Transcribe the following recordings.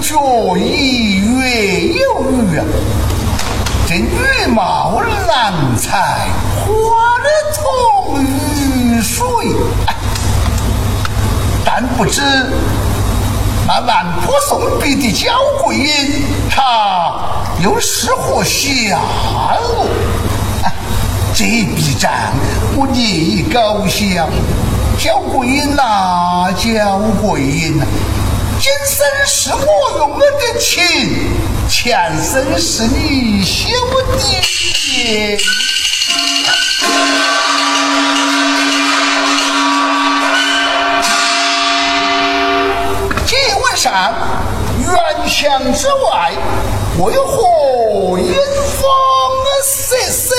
脚已月有余啊！这羽毛郎才，花儿同雨水。但不知那南坡送别的娇贵人，他又是何下落？这笔账我念高香。娇贵人呐，娇贵人呐！今生是我用我的情，前生是你修的。今晚上圆墙之外，为何阴风瑟瑟？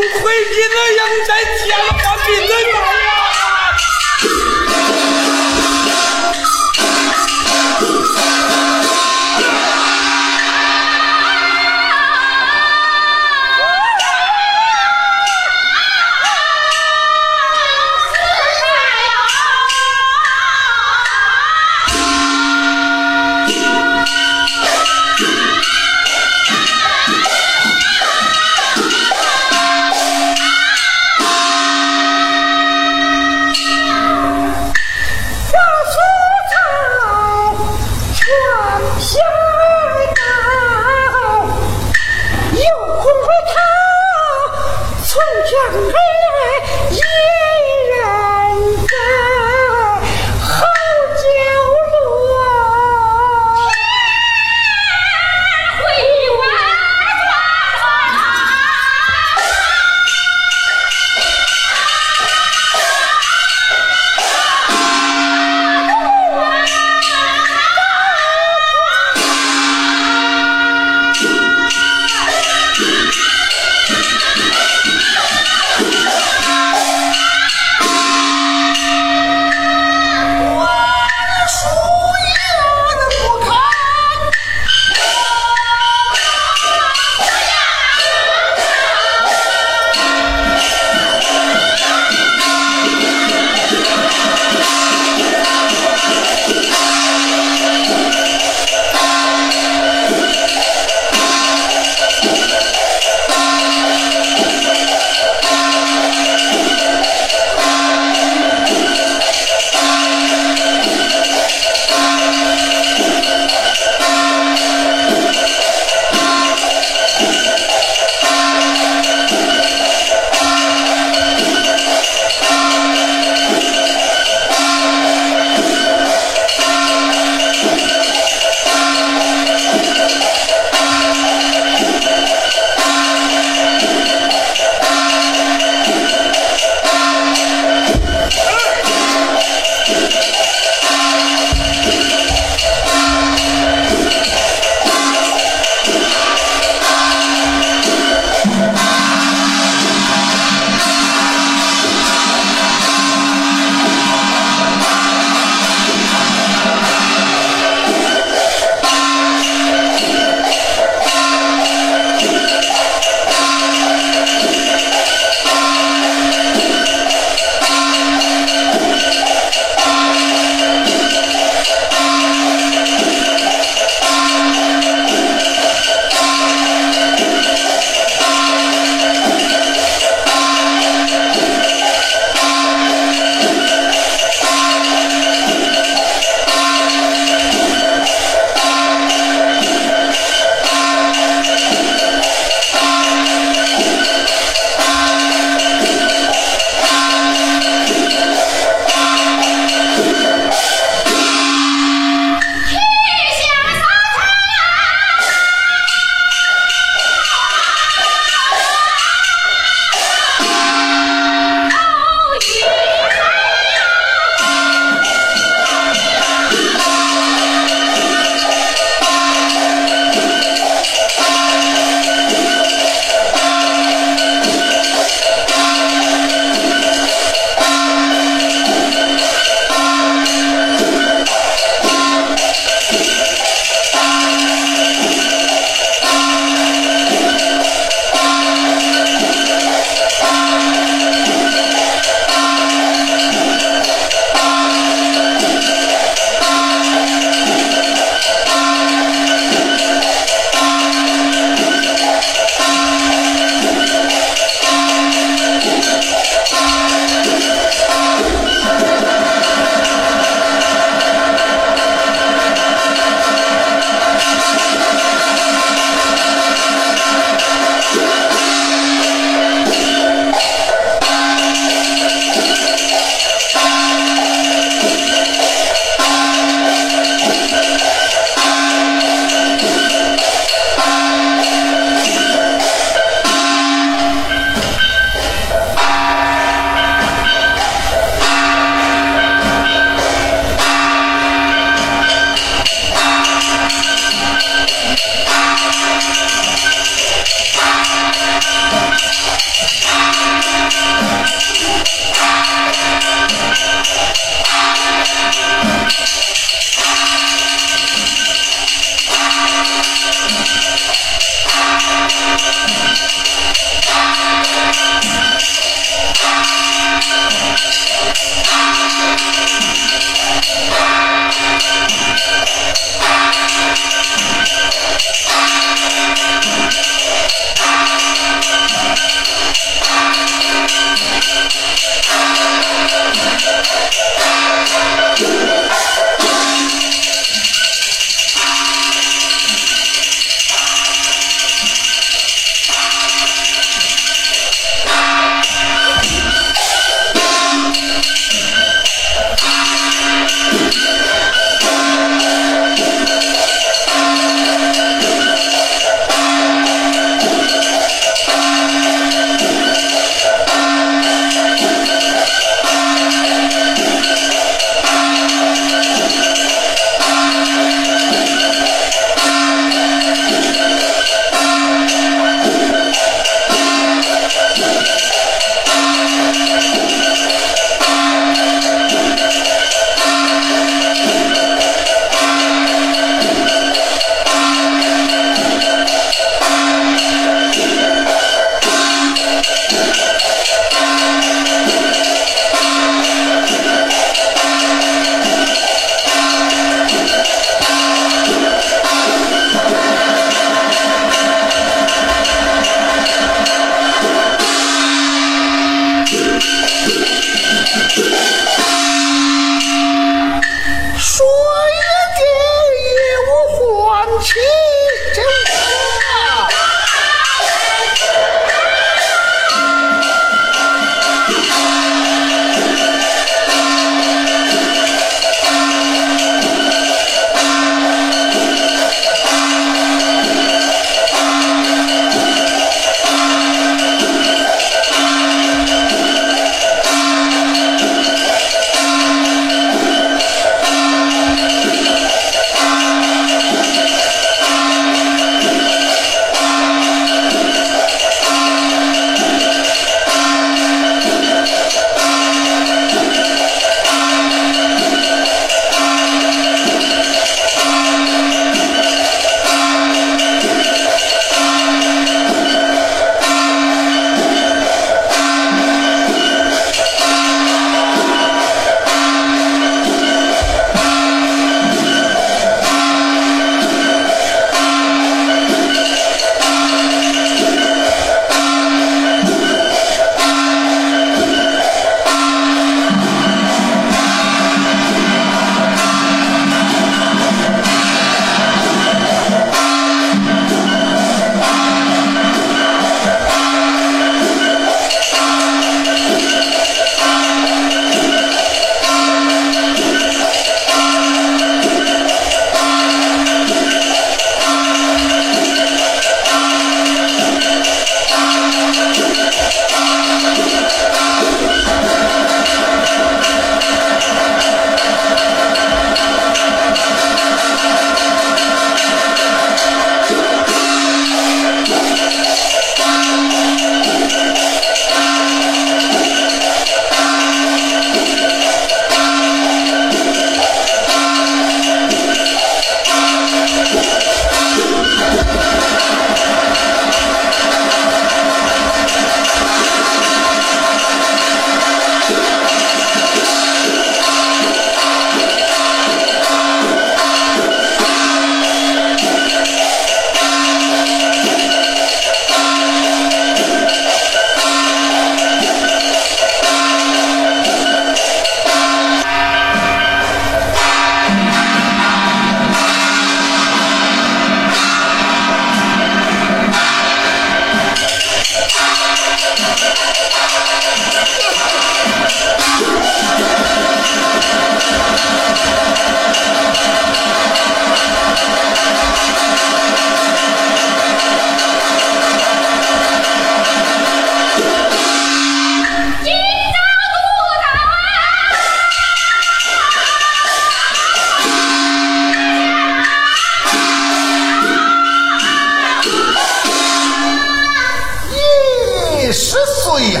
谁呀？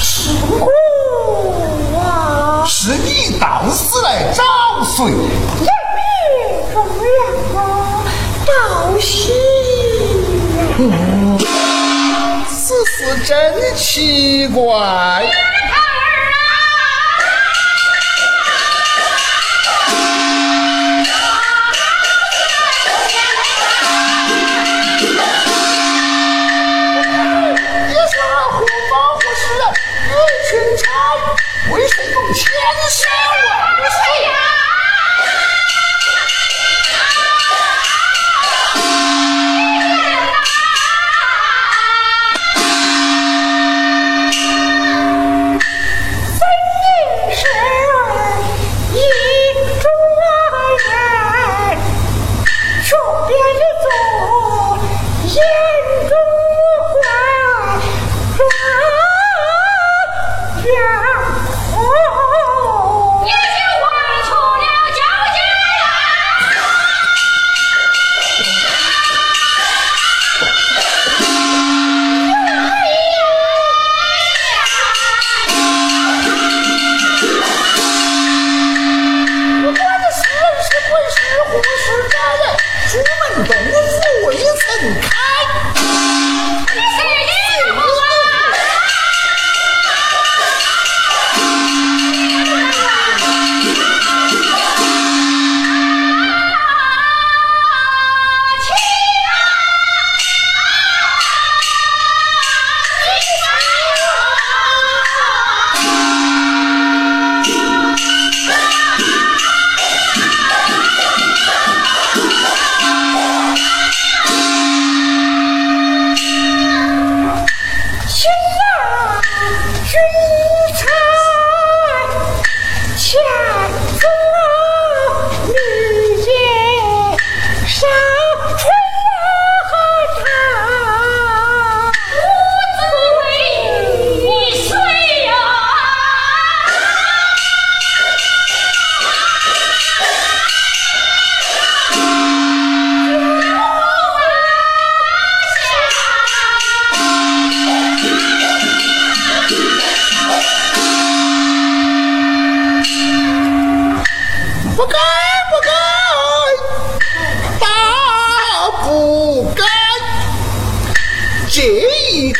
是我啊！是你到死来找谁？也别中两个道喜。此事真奇怪。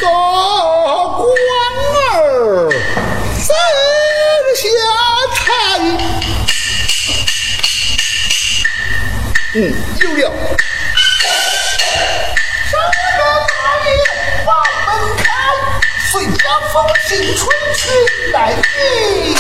高官儿怎下财？嗯，有了。什么门？风信春去，来矣。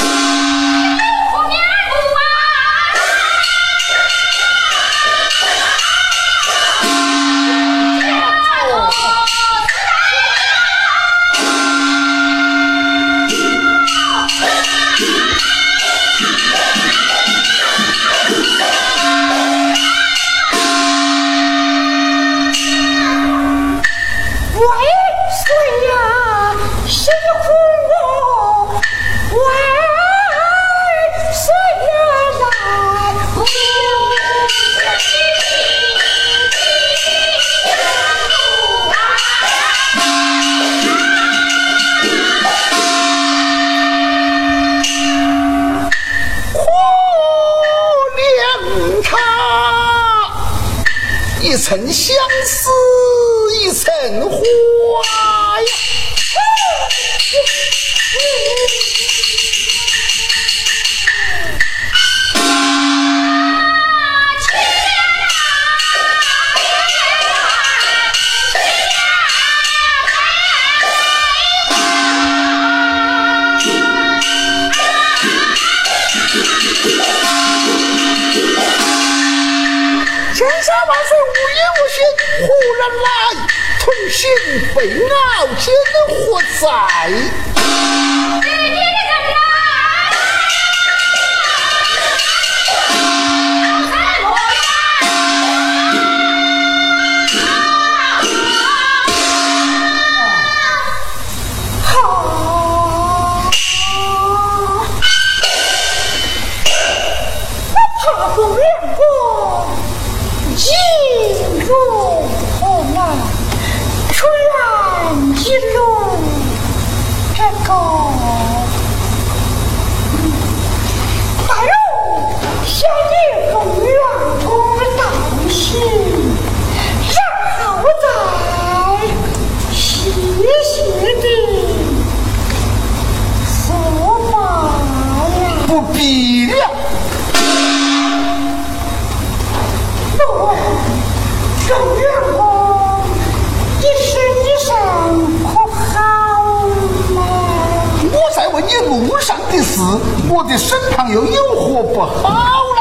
我的身旁又有何不好呢？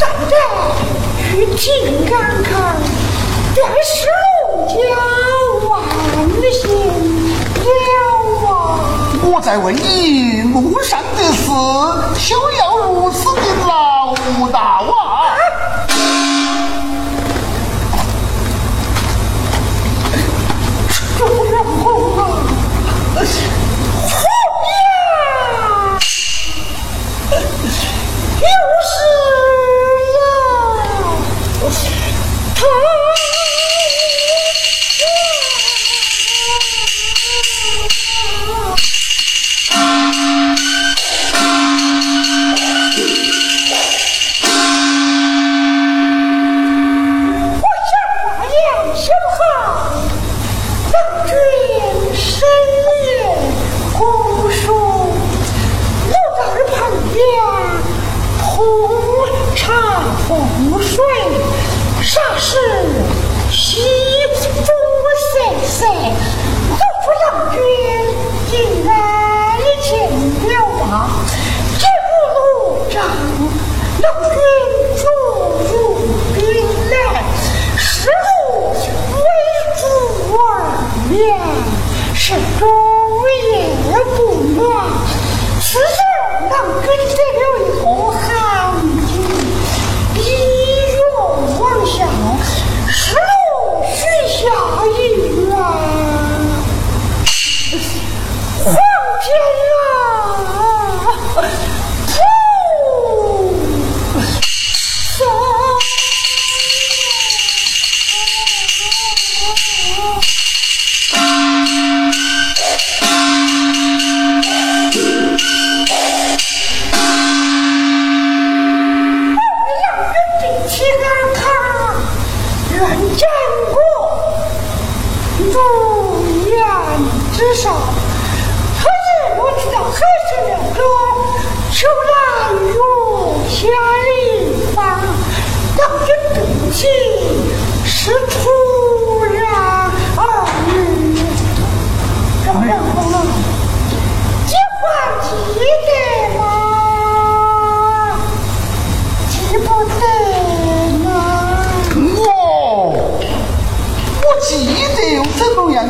大家去请看看，便是陆家万幸了啊！我在问你，路上的事，休要如此的唠叨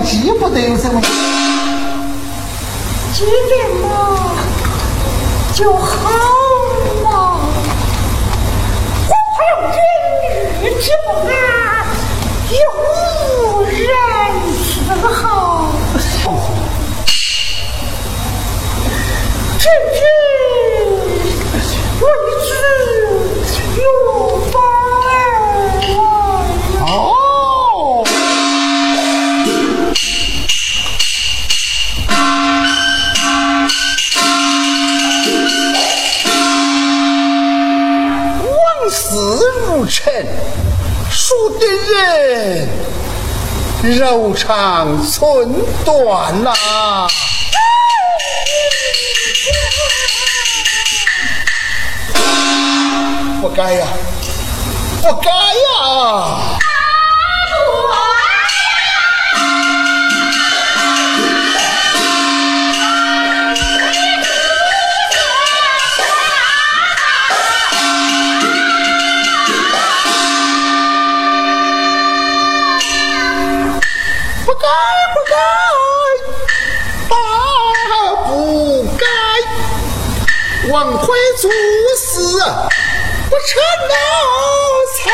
记不得又怎么？记得嘛就好嘛。我怕有人日之不安，有无人伺候。这是如尘，数的人柔肠寸断呐、不该呀，不该呀！做事不成脑才，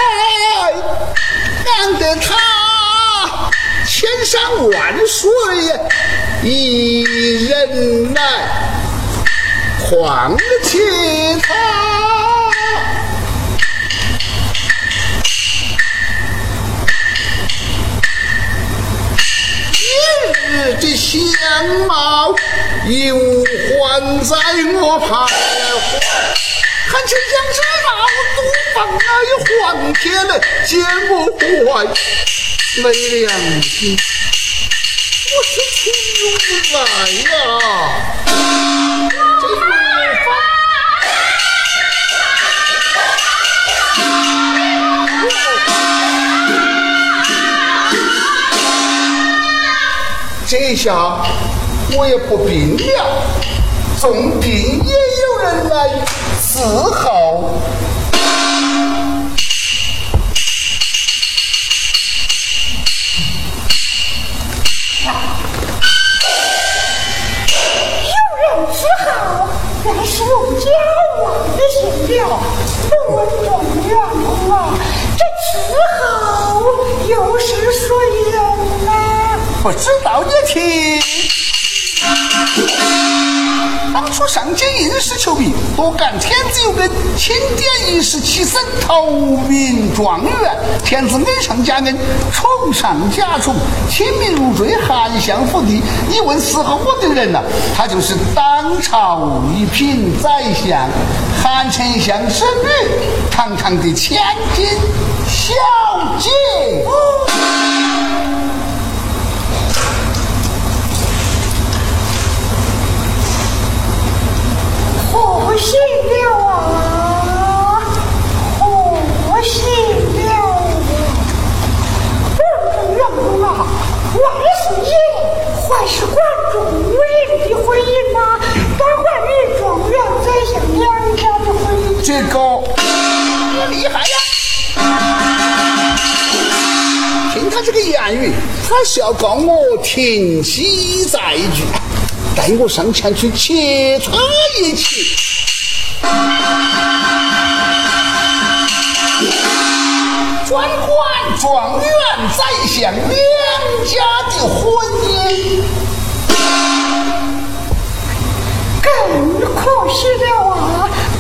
难得他千山万水一人来，况且他。的相貌又还在我徘徊，看见将之道都放那黄天了，见我怀没良心，我是从哪来呀？这这一下我也不病了，重病也有人来伺候。有人伺候，原是陆家王的行了。不问状元公啊，这伺候有人？不知道也听。当初上街应试求名，多赶天子有根钦点一时起身头名状元，天子恩上加恩，宠上加宠，亲民如坠，韩相府邸。你问伺候我的人呐、他就是当朝一品宰相韩丞相之女，堂堂的千金小姐。可惜了啊！可惜了啊！问中元公啊，万岁爷还是管仲伟的婚姻吗？该还与状元宰相两家的婚姻。这个厉害呀！听他这个言语，他是要告我停妻再拒，带我上前去切磋一气。专管状元宰相两家的婚姻，更可惜了啊！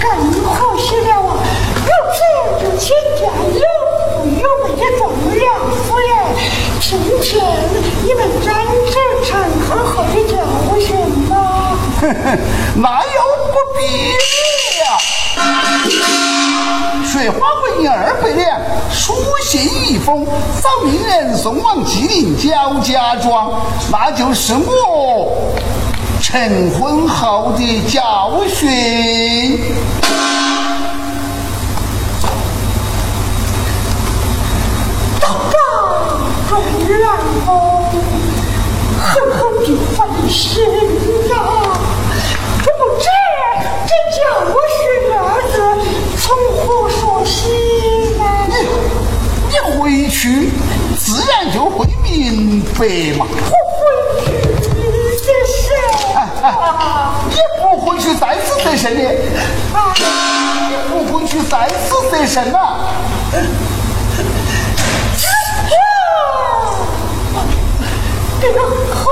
更可惜了啊！如今这亲家有有美的状元夫人，听见你们战争陈赫赫的教训吗？那又不必。水花文银二百两，书信一封，早命人送往吉林焦家庄，那就是我成婚后的教训。大状元公，狠狠地反省呀！去自然就会明白嘛。我回去的是啊你不回去再次得胜的，啊！你不回去再次得胜啊！这个好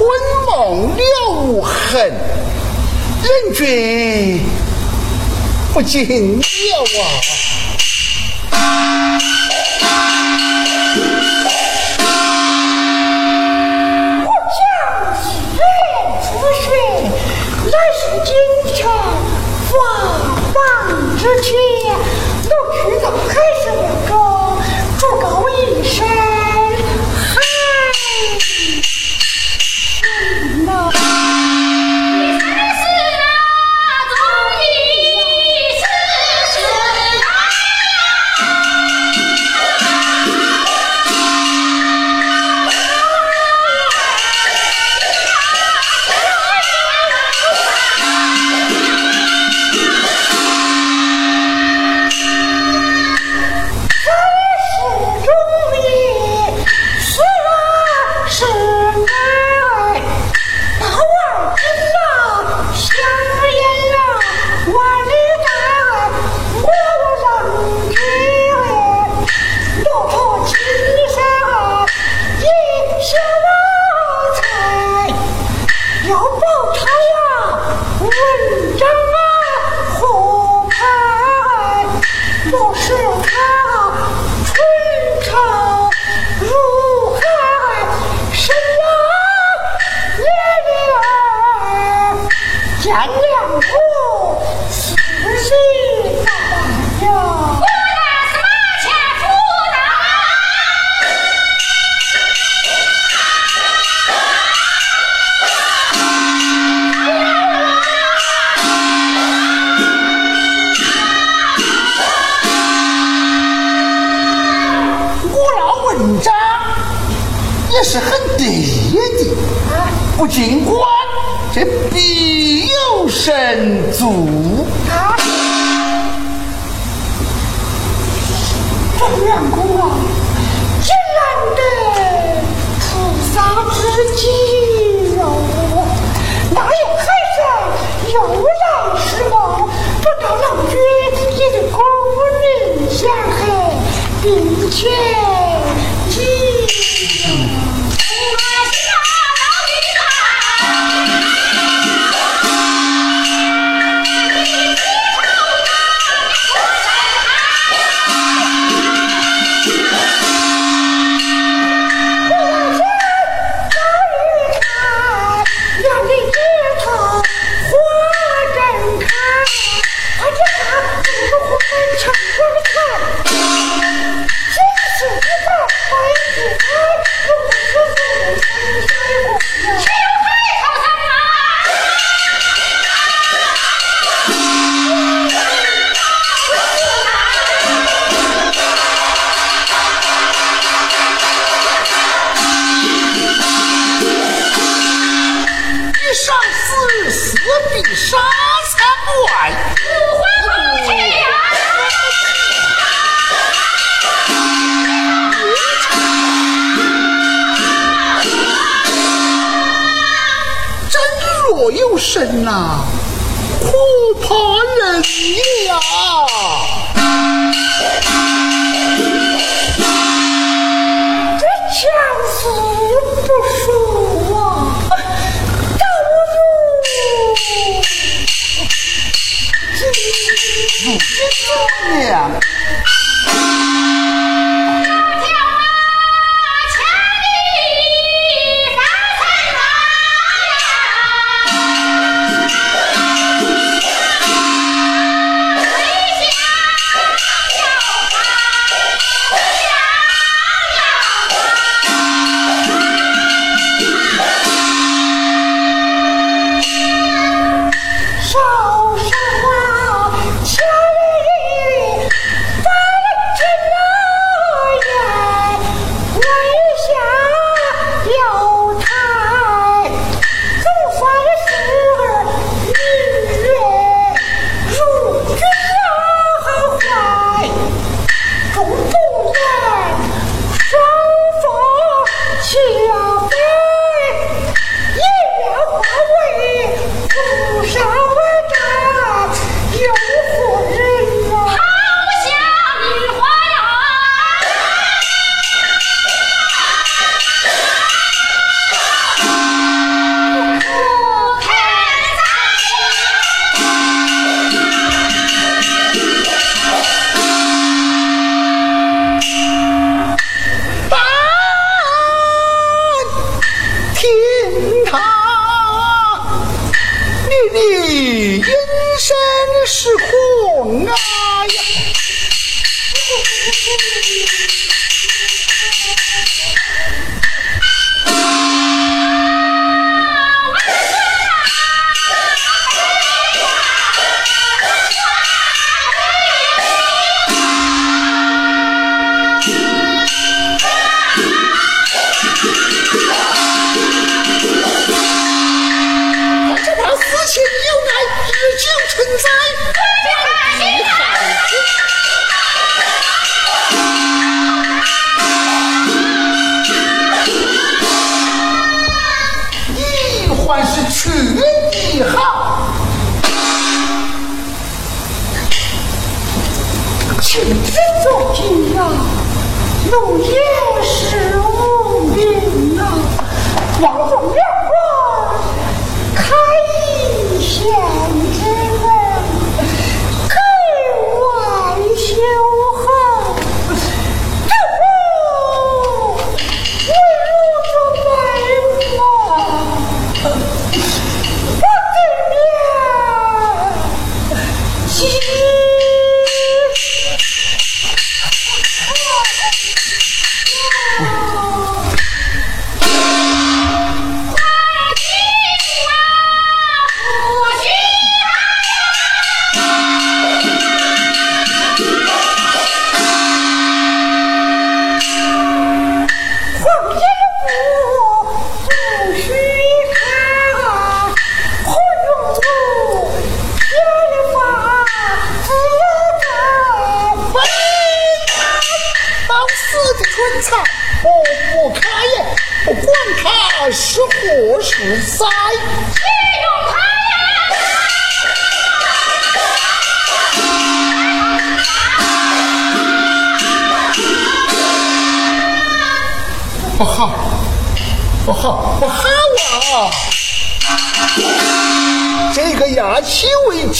春梦了无痕，人君不尽了啊！我将一人出血，乃是京城王王之妻，我去从开始了。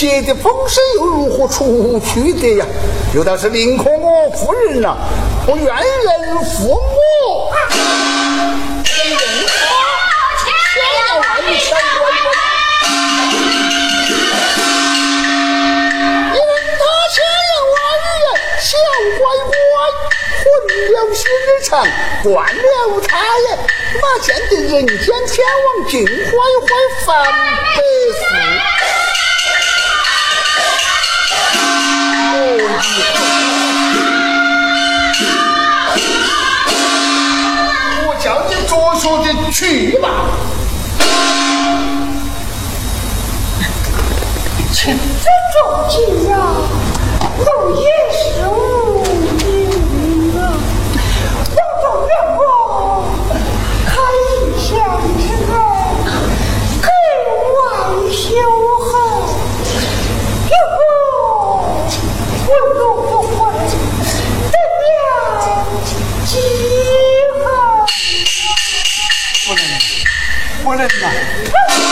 为结的风声又如何出去的呀？有道是宁可我夫人呐、不愿人父母。人他千言万语全关关，人他千言万语小乖乖。混了心日长，断了他也，哪见得人间天王尽欢欢反百说的去吧。请尊重取消午夜食物不能呐！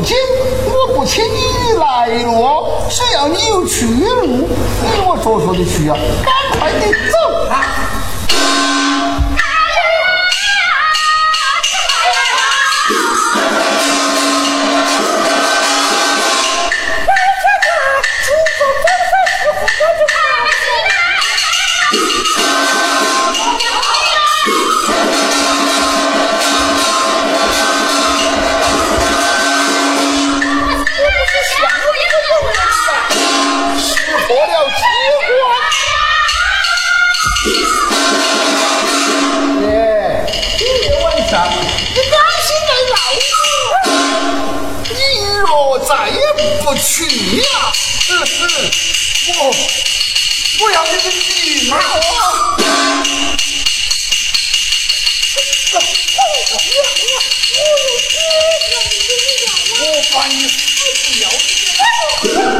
到如今，我不请你来了，只要你有去路，你我着实的去啊，赶快的走啊！再也不去呀！哼哼，我我要这个急嘛！我把你死不要！